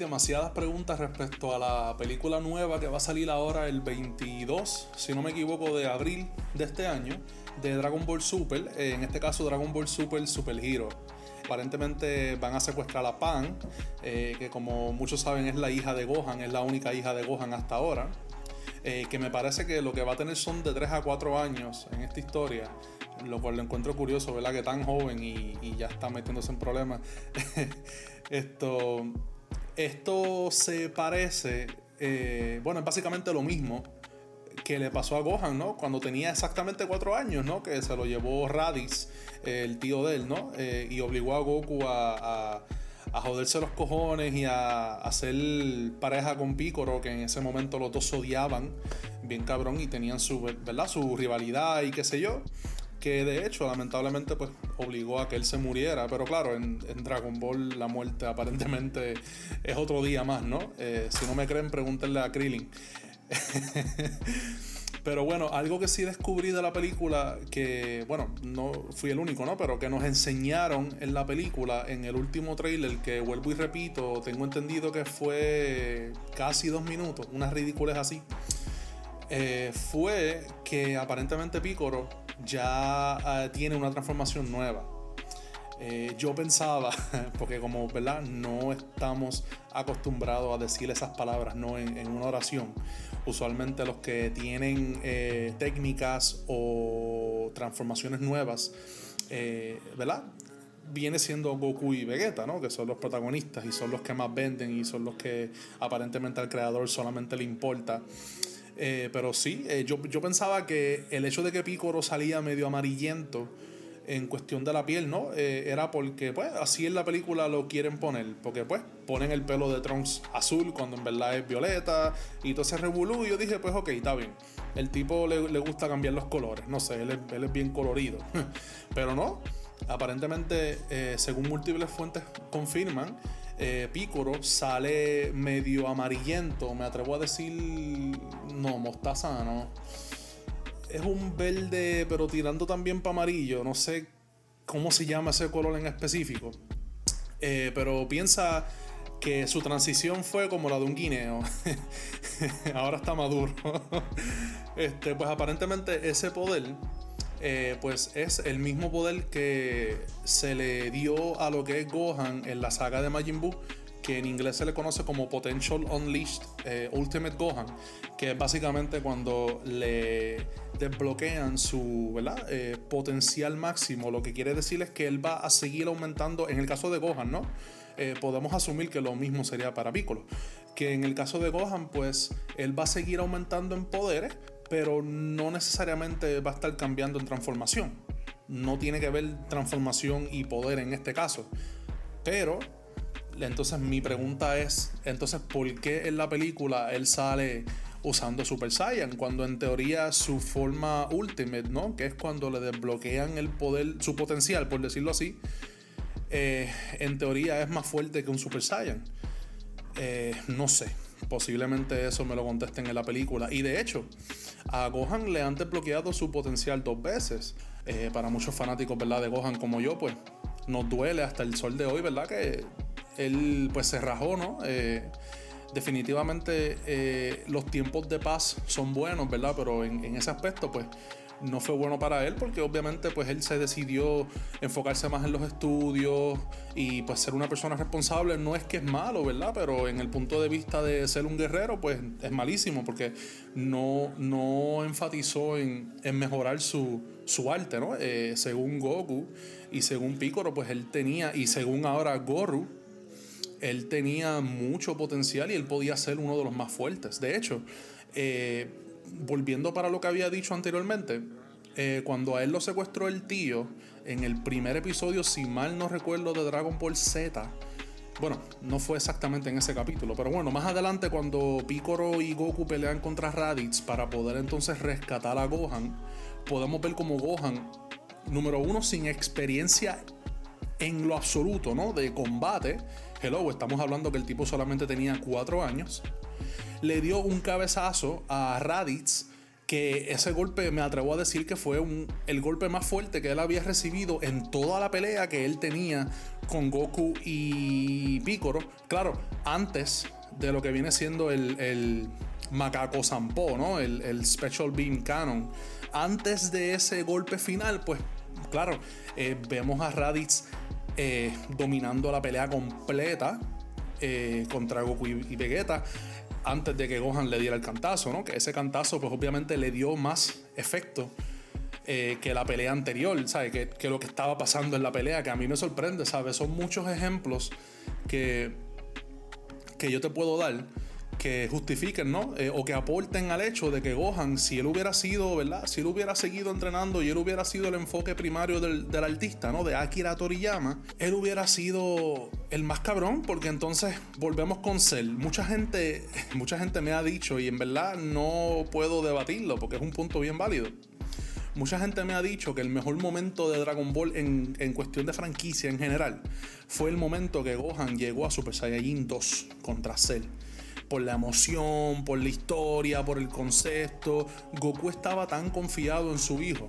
demasiadas preguntas respecto a la película nueva que va a salir ahora el 22, si no me equivoco, de abril de este año, de Dragon Ball Super, eh, en este caso Dragon Ball Super Super Hero. Aparentemente van a secuestrar a Pan, eh, que como muchos saben es la hija de Gohan, es la única hija de Gohan hasta ahora. Eh, que me parece que lo que va a tener son de 3 a 4 años en esta historia, lo cual lo encuentro curioso, ¿verdad? Que tan joven y, y ya está metiéndose en problemas. Esto, esto se parece, eh, bueno, es básicamente lo mismo que le pasó a Gohan, ¿no? Cuando tenía exactamente cuatro años, ¿no? Que se lo llevó Raditz, el tío de él, ¿no? Eh, y obligó a Goku a, a, joderse los cojones y a hacer pareja con Piccolo, que en ese momento los dos odiaban bien cabrón y tenían su, ¿verdad? Su rivalidad y qué sé yo que de hecho lamentablemente pues obligó a que él se muriera, pero claro, en, Dragon Ball la muerte aparentemente es otro día más, ¿no? Eh, si no me creen, pregúntenle a Krillin. pero bueno, algo que sí descubrí de la película, que bueno, no fui el único, ¿no? Pero que nos enseñaron en la película, en el último trailer, que vuelvo y repito, tengo entendido que fue casi dos minutos, unas ridículas así. Eh, fue que aparentemente Piccolo ya uh, tiene una transformación nueva. Eh, yo pensaba, porque como verdad no estamos acostumbrados a decir esas palabras ¿no? en, en una oración, usualmente los que tienen eh, técnicas o transformaciones nuevas, eh, ¿verdad? Viene siendo Goku y Vegeta, ¿no? Que son los protagonistas y son los que más venden y son los que aparentemente al creador solamente le importa. Eh, pero sí, eh, yo, yo, pensaba que el hecho de que Piccolo salía medio amarillento en cuestión de la piel, ¿no? Eh, era porque, pues, así en la película lo quieren poner. Porque, pues, ponen el pelo de Trunks azul cuando en verdad es violeta y todo ese revolú. Y yo dije, pues, ok, está bien. El tipo le, le gusta cambiar los colores. No sé, él es, él es bien colorido. pero no. Aparentemente, según múltiples fuentes confirman, eh, Piccolo sale medio amarillento, me atrevo a decir, no, mostaza, no. Es un verde, pero tirando también para amarillo, no sé cómo se llama ese color en específico. Eh, pero piensa que su transición fue como la de un guineo. Ahora está maduro. este, pues aparentemente ese poder eh, pues es el mismo poder que se le dio a lo que es Gohan en la saga de Majin Buu, que en inglés se le conoce como Potential Unleashed eh, Ultimate Gohan, que es básicamente cuando le desbloquean su ¿verdad? Eh, potencial máximo. Lo que quiere decir es que él va a seguir aumentando, en el caso de Gohan, ¿no? Podemos asumir que lo mismo sería para Piccolo. Que en el caso de Gohan, pues él va a seguir aumentando en poderes, pero no necesariamente va a estar cambiando en transformación. No tiene que ver transformación y poder en este caso. Pero, entonces mi pregunta es, entonces, ¿por qué en la película él sale usando Super Saiyan? Cuando en teoría su forma Ultimate, ¿no? Que es cuando le desbloquean el poder, su potencial, por decirlo así, eh, en teoría es más fuerte que un Super Saiyan. Eh, no sé, posiblemente eso me lo contesten en la película. Y de hecho, a Gohan le han desbloqueado su potencial dos veces. Eh, para muchos fanáticos, ¿verdad? De Gohan como yo, pues nos duele hasta el sol de hoy, ¿verdad? Que él pues se rajó, ¿no? Eh, definitivamente eh, los tiempos de paz son buenos, ¿verdad? Pero en, en ese aspecto, pues no fue bueno para él porque obviamente pues él se decidió enfocarse más en los estudios y pues ser una persona responsable no es que es malo, ¿verdad? Pero en el punto de vista de ser un guerrero pues es malísimo porque no, no enfatizó en, en mejorar su, su, arte, ¿no? Eh, según Goku y según Piccolo pues él tenía y según ahora Goru él tenía mucho potencial y él podía ser uno de los más fuertes. De hecho, eh, volviendo para lo que había dicho anteriormente, eh, cuando a él lo secuestró el tío, en el primer episodio, si mal no recuerdo, de Dragon Ball Z, bueno, no fue exactamente en ese capítulo, pero bueno, más adelante cuando Piccolo y Goku pelean contra Raditz para poder entonces rescatar a Gohan, podemos ver como Gohan, número uno, sin experiencia en lo absoluto, ¿no? De combate. Hello, estamos hablando que el tipo solamente tenía cuatro años. Le dio un cabezazo a Raditz que ese golpe me atrevo a decir que fue el golpe más fuerte que él había recibido en toda la pelea que él tenía con Goku y Piccolo. Claro, antes de lo que viene siendo el, Macaco Sampo. El, Special Beam Cannon. Antes de ese golpe final, pues claro, eh, vemos a Raditz eh, dominando la pelea completa eh, contra Goku y Vegeta antes de que Gohan le diera el cantazo, ¿no? Que ese cantazo, pues obviamente le dio más efecto eh, que la pelea anterior, ¿sabes? Que, que, lo que estaba pasando en la pelea, que a mí me sorprende, ¿sabes? Son muchos ejemplos que, que yo te puedo dar que justifiquen, ¿no? Eh, o que aporten al hecho de que Gohan, si él hubiera sido, ¿verdad? Si él hubiera seguido entrenando y él hubiera sido el enfoque primario del, del, artista, ¿no? De Akira Toriyama, él hubiera sido el más cabrón, porque entonces volvemos con Cell. Mucha gente, mucha gente me ha dicho, y en verdad no puedo debatirlo, porque es un punto bien válido. Mucha gente me ha dicho que el mejor momento de Dragon Ball en, en, cuestión de franquicia en general fue el momento que Gohan llegó a Super Saiyajin 2 contra Cell por la emoción, por la historia, por el concepto. Goku estaba tan confiado en su hijo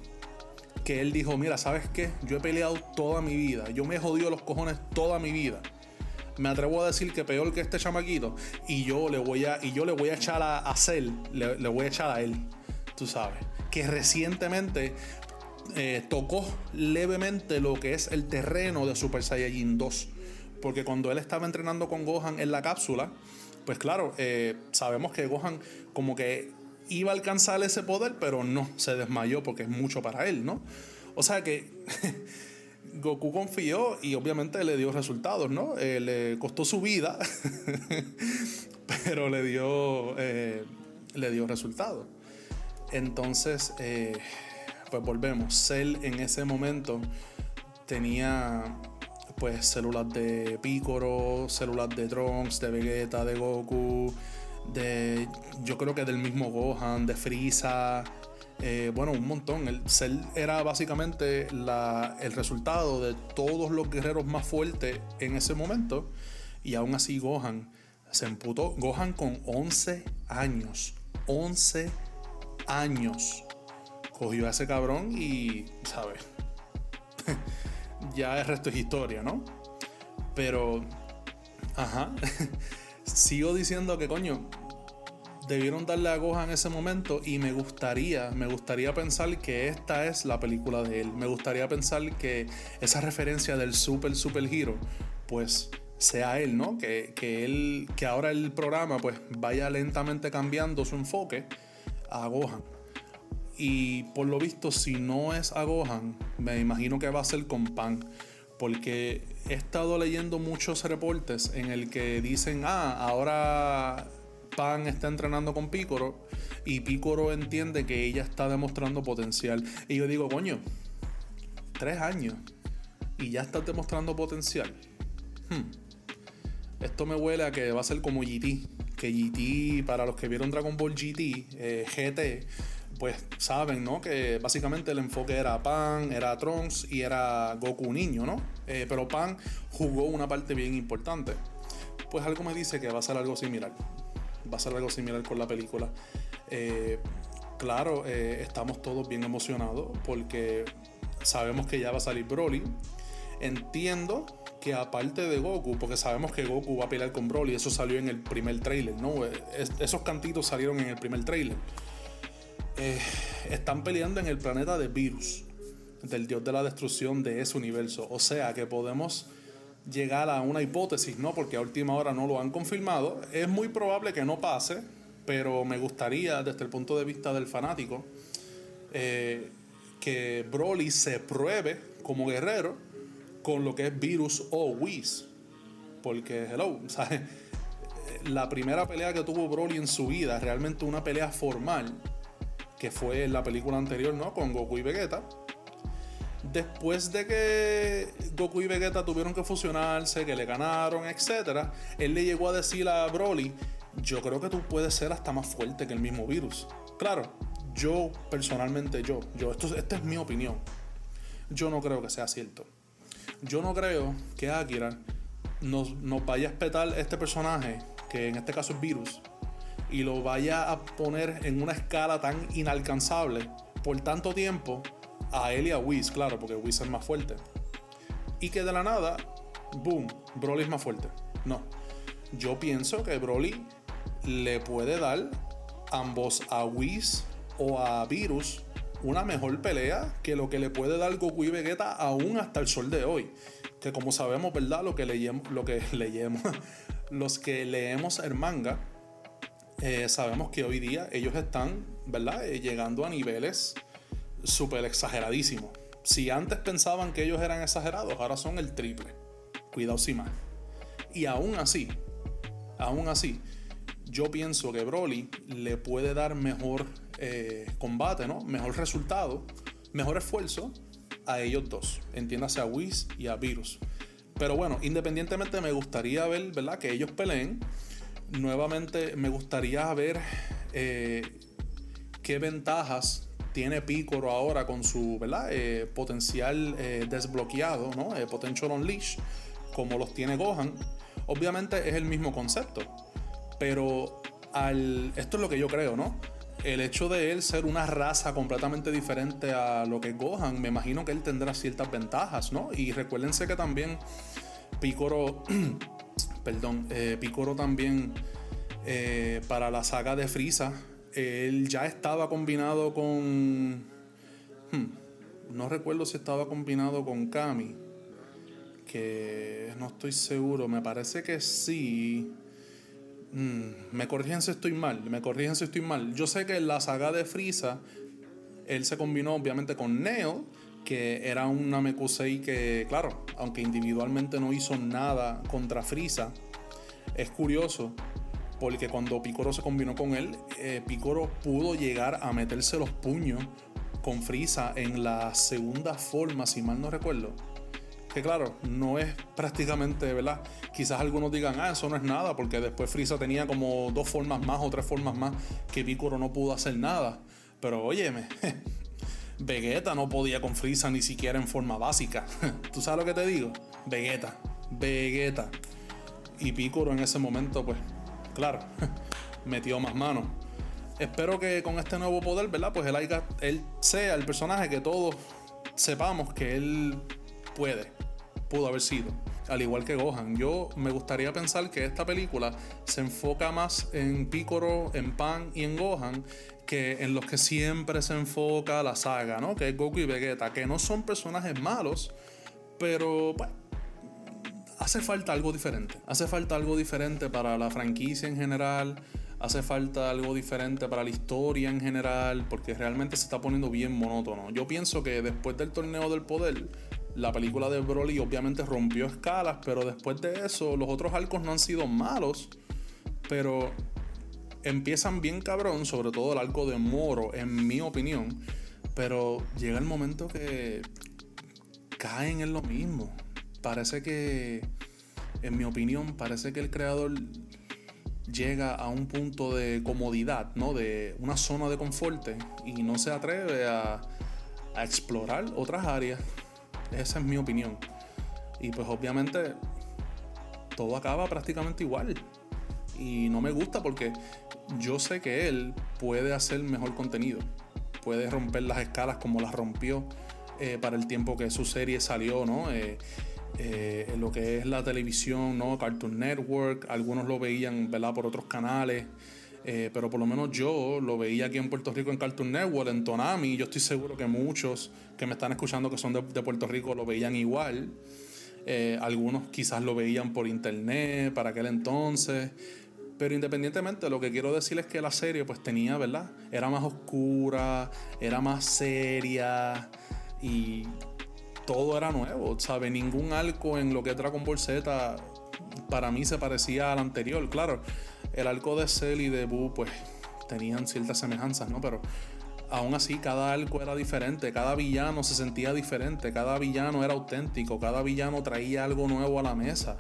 que él dijo, mira, ¿sabes qué? Yo he peleado toda mi vida, yo me he jodido los cojones toda mi vida. Me atrevo a decir que peor que este chamaquito y yo le voy a, y yo le voy a echar a, a Cell, le, voy a echar a él, tú sabes. Que recientemente eh, tocó levemente lo que es el terreno de Super Saiyajin 2. Porque cuando él estaba entrenando con Gohan en la cápsula, pues claro, eh, sabemos que Gohan como que iba a alcanzar ese poder, pero no, se desmayó porque es mucho para él, ¿no? O sea que Goku confió y obviamente le dio resultados, ¿no? Eh, le costó su vida, pero le dio, eh, le dio resultados. Entonces, pues volvemos. Cell en ese momento tenía pues células de Piccolo, células de Trunks, de Vegeta, de Goku, de yo creo que del mismo Gohan, de Frieza, eh, bueno, un montón. El Cell era básicamente la, el resultado de todos los guerreros más fuertes en ese momento y aún así Gohan se emputó. Gohan con 11 años, 11 años, cogió a ese cabrón y, ¿sabes? ya el resto es historia, ¿no? Pero, ajá, sigo diciendo que coño, debieron darle a Gohan en ese momento y me gustaría, me gustaría pensar que esta es la película de él. Me gustaría pensar que esa referencia del Super Super Hero, pues sea él, ¿no? Que, que, él, que ahora el programa pues vaya lentamente cambiando su enfoque a Gohan. Y por lo visto, si no es a Gohan, me imagino que va a ser con Pan. Porque he estado leyendo muchos reportes en el que dicen, ah, ahora Pan está entrenando con Picoro y Picoro entiende que ella está demostrando potencial. Y yo digo, coño, tres años y ya estás demostrando potencial. Hmm. Esto me huele a que va a ser como GT. Que GT, para los que vieron Dragon Ball GT, eh, GT, pues saben, ¿no? Que básicamente el enfoque era Pan, era Trunks y era Goku niño, ¿no? Eh, pero Pan jugó una parte bien importante. Pues algo me dice que va a ser algo similar. Va a ser algo similar con la película. Eh, claro, eh, estamos todos bien emocionados porque sabemos que ya va a salir Broly. Entiendo que aparte de Goku, porque sabemos que Goku va a pelear con Broly, eso salió en el primer trailer, ¿no? esos cantitos salieron en el primer trailer eh, están peleando en el planeta de Virus, del dios de la destrucción de ese universo. O sea que podemos llegar a una hipótesis, ¿no? Porque a última hora no lo han confirmado. Es muy probable que no pase, pero me gustaría, desde el punto de vista del fanático, eh, que Broly se pruebe como guerrero con lo que es Virus o Whis. Porque, hello, ¿sabes? La primera pelea que tuvo Broly en su vida, realmente una pelea formal, que fue la película anterior, ¿no? Con Goku y Vegeta. Después de que Goku y Vegeta tuvieron que fusionarse, que le ganaron, etc., él le llegó a decir a Broly, yo creo que tú puedes ser hasta más fuerte que el mismo virus. Claro, yo personalmente, yo, yo, esto, esta es mi opinión. Yo no creo que sea cierto. Yo no creo que Akira nos, nos vaya a espetar este personaje, que en este caso es virus, y lo vaya a poner en una escala tan inalcanzable por tanto tiempo a él y a Whis, claro, porque Whis es más fuerte. Y que de la nada, boom, Broly es más fuerte. No. Yo pienso que Broly le puede dar ambos a Whis o a Virus una mejor pelea que lo que le puede dar Goku y Vegeta aún hasta el sol de hoy. Que como sabemos, ¿verdad? Lo que leemos, lo que los que leemos el manga, eh, sabemos que hoy día ellos están, ¿verdad? Eh, llegando a niveles súper exageradísimos. Si antes pensaban que ellos eran exagerados, ahora son el triple. Cuidado si más. Y aún así, aún así, yo pienso que Broly le puede dar mejor eh, combate, ¿no? Mejor resultado, mejor esfuerzo a ellos dos. Entiéndase a Whis y a Virus. Pero bueno, independientemente me gustaría ver, ¿verdad? Que ellos peleen. Nuevamente me gustaría ver eh, qué ventajas tiene Piccolo ahora con su ¿verdad? Eh, potencial desbloqueado, ¿no? potential Unleash, como los tiene Gohan. Obviamente es el mismo concepto pero al, esto es lo que yo creo, ¿no? El hecho de él ser una raza completamente diferente a lo que es Gohan, me imagino que él tendrá ciertas ventajas, ¿no? Y recuérdense que también Picoro, perdón, eh, Picoro también eh, para la saga de Frieza, él ya estaba combinado con... Hmm, no recuerdo si estaba combinado con Kami, que no estoy seguro, me parece que sí. Mm, me corrigen si estoy mal, me corrigen si estoy mal. Yo sé que en la saga de Frieza, él se combinó obviamente con Neo, que era un Namekusei que, claro, aunque individualmente no hizo nada contra Frieza, es curioso porque cuando Picoro se combinó con él, eh, Picoro pudo llegar a meterse los puños con Frieza en la segunda forma, si mal no recuerdo que claro, no es prácticamente, ¿verdad? Quizás algunos digan, ah, eso no es nada, porque después Frieza tenía como dos formas más o tres formas más que Piccolo no pudo hacer nada. Pero óyeme, Vegeta no podía con Frieza ni siquiera en forma básica. ¿Tú sabes lo que te digo? Vegeta, Vegeta. Y Piccolo en ese momento, pues, claro, metió más manos. Espero que con este nuevo poder, ¿verdad? Pues él, él sea el personaje que todos sepamos que él puede, pudo haber sido. Al igual que Gohan, yo me gustaría pensar que esta película se enfoca más en Piccolo, en Pan y en Gohan que en los que siempre se enfoca la saga, ¿no? Que es Goku y Vegeta, que no son personajes malos, pero bueno, hace falta algo diferente. Hace falta algo diferente para la franquicia en general. Hace falta algo diferente para la historia en general, porque realmente se está poniendo bien monótono. Yo pienso que después del torneo del poder, la película de Broly obviamente rompió escalas, pero después de eso los otros arcos no han sido malos, pero empiezan bien cabrón, sobre todo el arco de Moro, en mi opinión, pero llega el momento que caen en lo mismo. Parece que, en mi opinión, parece que el creador llega a un punto de comodidad, ¿no? De una zona de confort y no se atreve a, a explorar otras áreas esa es mi opinión. Y pues obviamente todo acaba prácticamente igual. Y no me gusta porque yo sé que él puede hacer mejor contenido. Puede romper las escalas como las rompió eh, para el tiempo que su serie salió, ¿no? Eh, eh, lo que es la televisión, ¿no? Cartoon Network, algunos lo veían, ¿verdad? Por otros canales. Eh, pero por lo menos yo lo veía aquí en Puerto Rico en Cartoon Network, en Tonami. Yo estoy seguro que muchos que me están escuchando que son de, Puerto Rico lo veían igual. Eh, algunos quizás lo veían por internet para aquel entonces. Pero independientemente, lo que quiero decir es que la serie pues tenía, ¿verdad? Era más oscura, era más seria y todo era nuevo, ¿sabes? Ningún arco en lo que es Dragon Ball Z para mí se parecía al anterior. Claro, el arco de Cell y de Boo, pues tenían ciertas semejanzas, ¿no? Pero aún así, cada arco era diferente, cada villano se sentía diferente, cada villano era auténtico, cada villano traía algo nuevo a la mesa.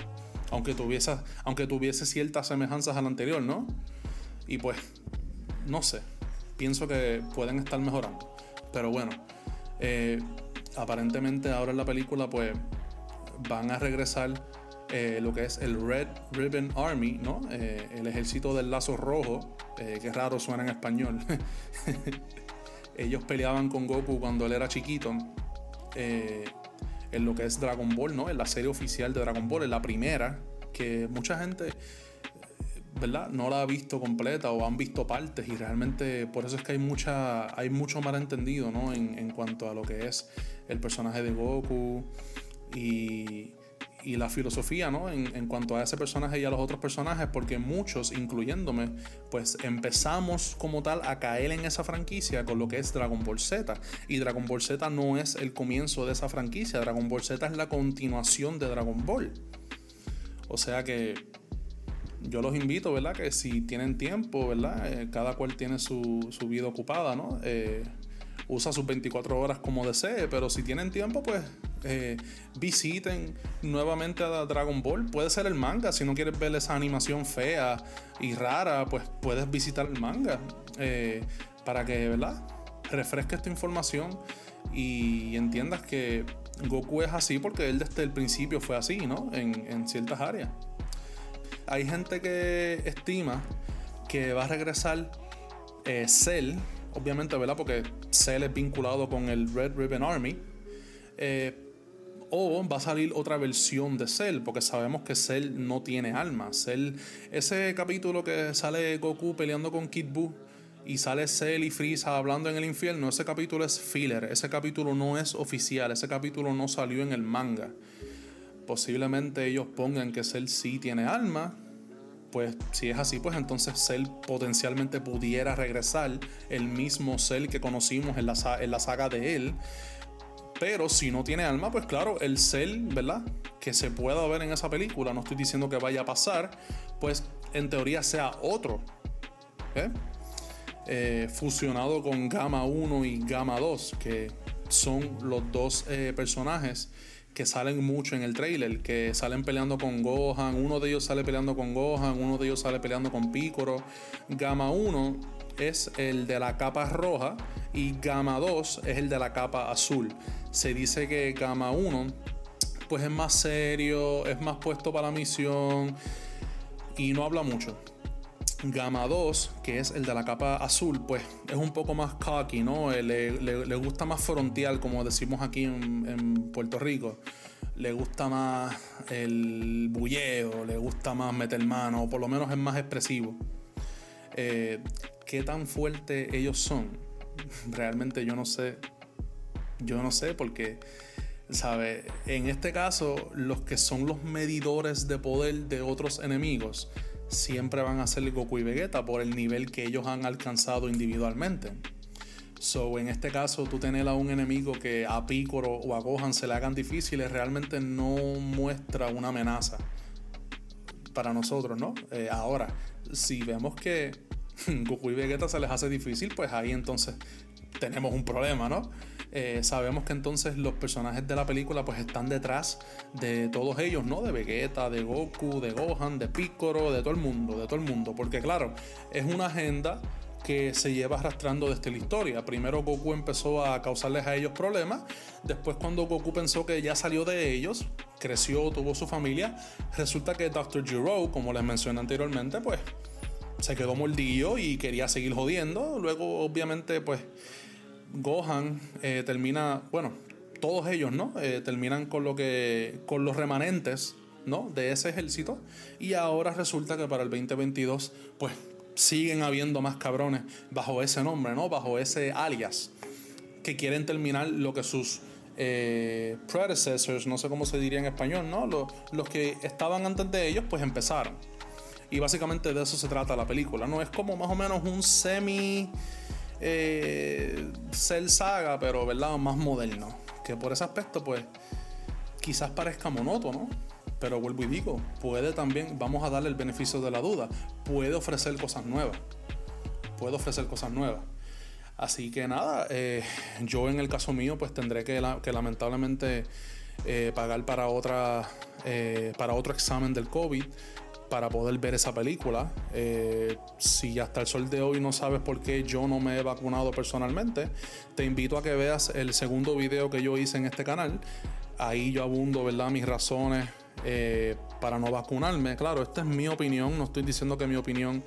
Aunque tuviese, aunque tuviese ciertas semejanzas al anterior, ¿no? Y pues, no sé, pienso que pueden estar mejorando. Pero bueno, eh, aparentemente ahora en la película pues van a regresar eh, lo que es el Red Ribbon Army, ¿no? Eh, el ejército del lazo rojo, que raro suena en español. Ellos peleaban con Goku cuando él era chiquito. en lo que es Dragon Ball, ¿no? En la serie oficial de Dragon Ball, en la primera, que mucha gente ¿verdad? No la ha visto completa o han visto partes y realmente por eso es que hay mucha hay mucho malentendido, ¿no? En, en cuanto a lo que es el personaje de Goku y, y la filosofía, ¿no? En, cuanto a ese personaje y a los otros personajes, porque muchos, incluyéndome, pues empezamos como tal a caer en esa franquicia con lo que es Dragon Ball Z. Y Dragon Ball Z no es el comienzo de esa franquicia, Dragon Ball Z es la continuación de Dragon Ball. O sea que yo los invito, ¿verdad? Que si tienen tiempo, ¿verdad? Eh, cada cual tiene su, vida ocupada, ¿no? Eh, usa sus 24 horas como desee, pero si tienen tiempo, pues eh, visiten nuevamente a Dragon Ball. Puede ser el manga, si no quieres ver esa animación fea y rara, pues puedes visitar el manga para que, ¿verdad? Refresques tu información y entiendas que Goku es así porque él desde el principio fue así, ¿no? En, ciertas áreas hay gente que estima que va a regresar eh, Cell, obviamente, ¿verdad? Porque Cell es vinculado con el Red Ribbon Army. Eh, o va a salir otra versión de Cell, porque sabemos que Cell no tiene alma. Cell, ese capítulo que sale Goku peleando con Kid Buu y sale Cell y Frieza hablando en el infierno, ese capítulo es filler, ese capítulo no es oficial, ese capítulo no salió en el manga posiblemente ellos pongan que Cell sí tiene alma, pues si es así, pues entonces Cell potencialmente pudiera regresar el mismo Cell que conocimos en la, en la saga de él. Pero si no tiene alma, pues claro, el Cell, ¿verdad? Que se pueda ver en esa película, no estoy diciendo que vaya a pasar, pues en teoría sea otro. ¿eh? Eh, fusionado con Gamma 1 y Gamma 2, que son los dos eh, personajes que salen mucho en el trailer, que salen peleando con Gohan, uno de ellos sale peleando con Gohan, uno de ellos sale peleando con Piccolo. Gamma 1 es el de la capa roja y Gamma 2 es el de la capa azul. Se dice que Gamma 1 pues es más serio, es más puesto para la misión y no habla mucho. Gamma 2, que es el de la capa azul, pues es un poco más cocky, ¿no? Eh, le, gusta más frontal, como decimos aquí en, Puerto Rico. Le gusta más el bulleo, le gusta más meter mano, o por lo menos es más expresivo. Eh, ¿Qué tan fuerte ellos son? Realmente yo no sé. Yo no sé porque, ¿sabe? En este caso, los que son los medidores de poder de otros enemigos siempre van a ser Goku y Vegeta por el nivel que ellos han alcanzado individualmente. So, en este caso, tú tener a un enemigo que a Piccolo o a Gohan se le hagan difíciles realmente no muestra una amenaza para nosotros, ¿no? Eh, ahora, si vemos que Goku y Vegeta se les hace difícil, pues ahí entonces tenemos un problema, ¿no? Eh, sabemos que entonces los personajes de la película pues están detrás de todos ellos, ¿no? De Vegeta, de Goku, de Gohan, de Piccolo, de todo el mundo, de todo el mundo. Porque claro, es una agenda que se lleva arrastrando desde la historia. Primero Goku empezó a causarles a ellos problemas, después cuando Goku pensó que ya salió de ellos, creció, tuvo su familia, resulta que Dr. Giro, como les mencioné anteriormente, pues se quedó mordido y quería seguir jodiendo. Luego obviamente pues Gohan eh, termina, bueno, todos ellos, ¿no? Eh, terminan con lo que, con los remanentes, ¿no? De ese ejército. Y ahora resulta que para el 2022, pues siguen habiendo más cabrones bajo ese nombre, ¿no? Bajo ese alias, que quieren terminar lo que sus eh, predecessors, no sé cómo se diría en español, ¿no? Los, los que estaban antes de ellos, pues empezaron. Y básicamente de eso se trata la película, ¿no? Es como más o menos un semi eh, Saga, pero ¿verdad? más moderno. Que por ese aspecto, pues, quizás parezca monótono. Pero vuelvo y digo, puede también, vamos a darle el beneficio de la duda, puede ofrecer cosas nuevas. Puede ofrecer cosas nuevas. Así que nada, eh, yo en el caso mío pues tendré que, que lamentablemente eh, pagar para, otra, eh, para otro examen del COVID para poder ver esa película. si hasta el sol de hoy no sabes por qué yo no me he vacunado personalmente, te invito a que veas el segundo video que yo hice en este canal. Ahí yo abundo, ¿verdad? Mis razones eh, para no vacunarme. Claro, esta es mi opinión, no estoy diciendo que mi opinión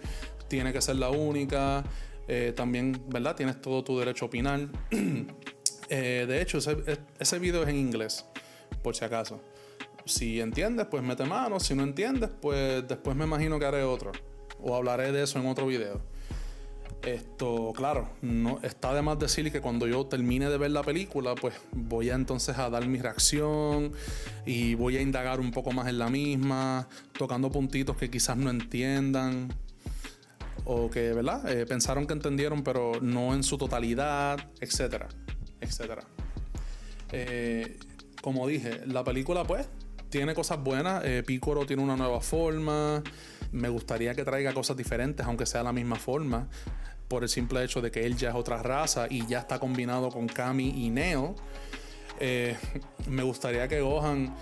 tiene que ser la única. Eh, también, ¿verdad? Tienes todo tu derecho a opinar. Eh, de hecho, ese, ese, video es en inglés, por si acaso. Si entiendes, pues mete mano. Si no entiendes, pues después me imagino que haré otro. O hablaré de eso en otro video. Esto, claro, no está de más decir que cuando yo termine de ver la película, pues voy entonces a dar mi reacción y voy a indagar un poco más en la misma, tocando puntitos que quizás no entiendan o que, ¿verdad? Eh, pensaron que entendieron, pero no en su totalidad, etcétera, etcétera. Eh, como dije, la película, pues, tiene cosas buenas. Eh, Picoro tiene una nueva forma. Me gustaría que traiga cosas diferentes, aunque sea la misma forma por el simple hecho de que él ya es otra raza y ya está combinado con Kami y Neo. Eh, me gustaría que Gohan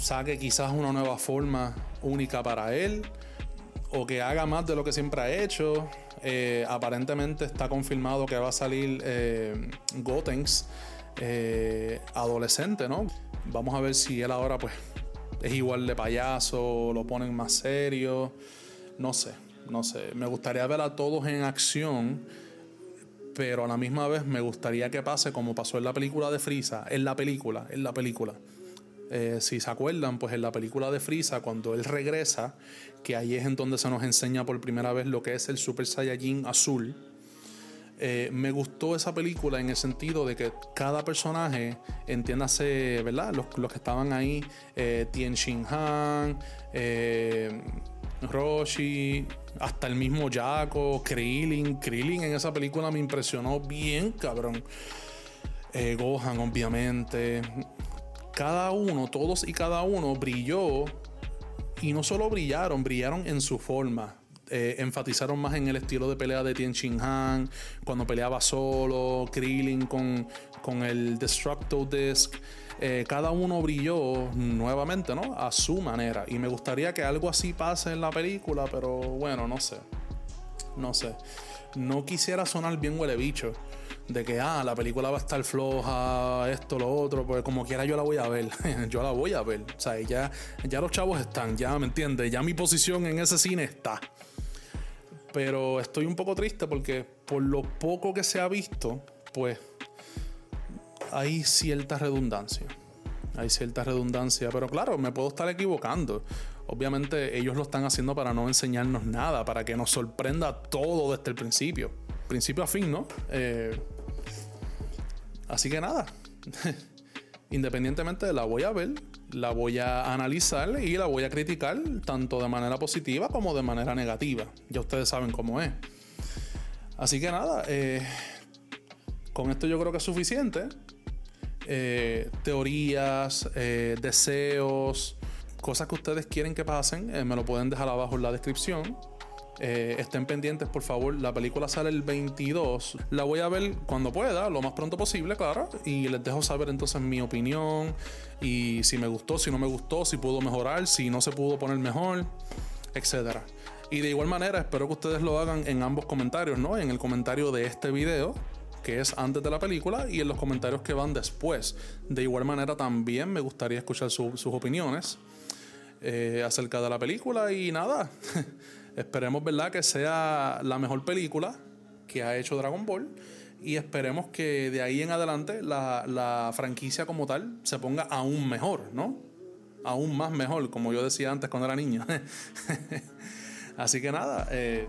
saque quizás una nueva forma única para él o que haga más de lo que siempre ha hecho. Eh, aparentemente está confirmado que va a salir eh, Gotenks adolescente, ¿no? Vamos a ver si él ahora pues es igual de payaso, lo ponen más serio, no sé no sé, me gustaría ver a todos en acción, pero a la misma vez me gustaría que pase como pasó en la película de Frieza, en la película, en la película. Eh, si se acuerdan, pues en la película de Frieza, cuando él regresa, que ahí es en donde se nos enseña por primera vez lo que es el Super Saiyajin azul. Eh, me gustó esa película en el sentido de que cada personaje, entiéndase, ¿verdad? Los, los que estaban ahí, eh, Tien Shin Han, eh, Roshi, hasta el mismo Jaco, Krillin. Krillin en esa película me impresionó bien, cabrón. Gohan, obviamente. Cada uno, todos y cada uno brilló. Y no solo brillaron, brillaron en su forma. Eh, enfatizaron más en el estilo de pelea de Tien Shin Han, cuando peleaba solo, Krillin con, con el Destructo Disc. Eh, cada uno brilló nuevamente, ¿no? A su manera. Y me gustaría que algo así pase en la película, pero bueno, no sé. No sé. No quisiera sonar bien huele bicho. De que, ah, la película va a estar floja, esto, lo otro, porque como quiera yo la voy a ver. yo la voy a ver. O sea, ya, ya los chavos están, ya me entiendes. Ya mi posición en ese cine está. Pero estoy un poco triste porque por lo poco que se ha visto, pues hay cierta redundancia. Hay cierta redundancia, pero claro, me puedo estar equivocando. Obviamente ellos lo están haciendo para no enseñarnos nada, para que nos sorprenda todo desde el principio. Principio a fin, ¿no? Eh, así que nada. Independientemente la voy a ver, la voy a analizar y la voy a criticar tanto de manera positiva como de manera negativa. Ya ustedes saben cómo es. Así que nada, eh, con esto yo creo que es suficiente. Eh, teorías, eh, deseos, cosas que ustedes quieren que pasen, me lo pueden dejar abajo en la descripción. Estén pendientes, por favor. La película sale el 22. La voy a ver cuando pueda, lo más pronto posible, claro. Y les dejo saber entonces mi opinión. Y si me gustó, si no me gustó, si pudo mejorar, si no se pudo poner mejor, etc. Y de igual manera, espero que ustedes lo hagan en ambos comentarios, ¿no? En el comentario de este video que es antes de la película, y en los comentarios que van después. De igual manera, también me gustaría escuchar sus opiniones eh, acerca de la película. Y nada, esperemos, ¿verdad?, que sea la mejor película que ha hecho Dragon Ball. Y esperemos que de ahí en adelante la, la franquicia como tal se ponga aún mejor, ¿no? Aún más mejor, como yo decía antes cuando era niño. Así que nada, eh,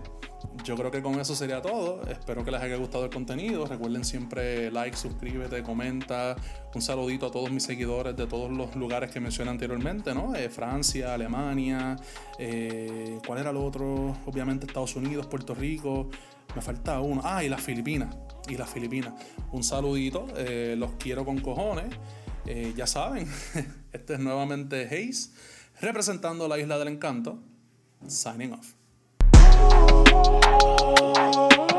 yo creo que con eso sería todo. Espero que les haya gustado el contenido. Recuerden siempre like, suscríbete, comenta. Un saludito a todos mis seguidores de todos los lugares que mencioné anteriormente, ¿no? Eh, Francia, Alemania, eh, ¿cuál era el otro? Obviamente Estados Unidos, Puerto Rico. Me falta uno. Ah, y las Filipinas. Y las Filipinas. Un saludito. Eh, los quiero con cojones. ya saben, este es nuevamente Hayes. representando la isla del encanto, signing off. Oh, oh,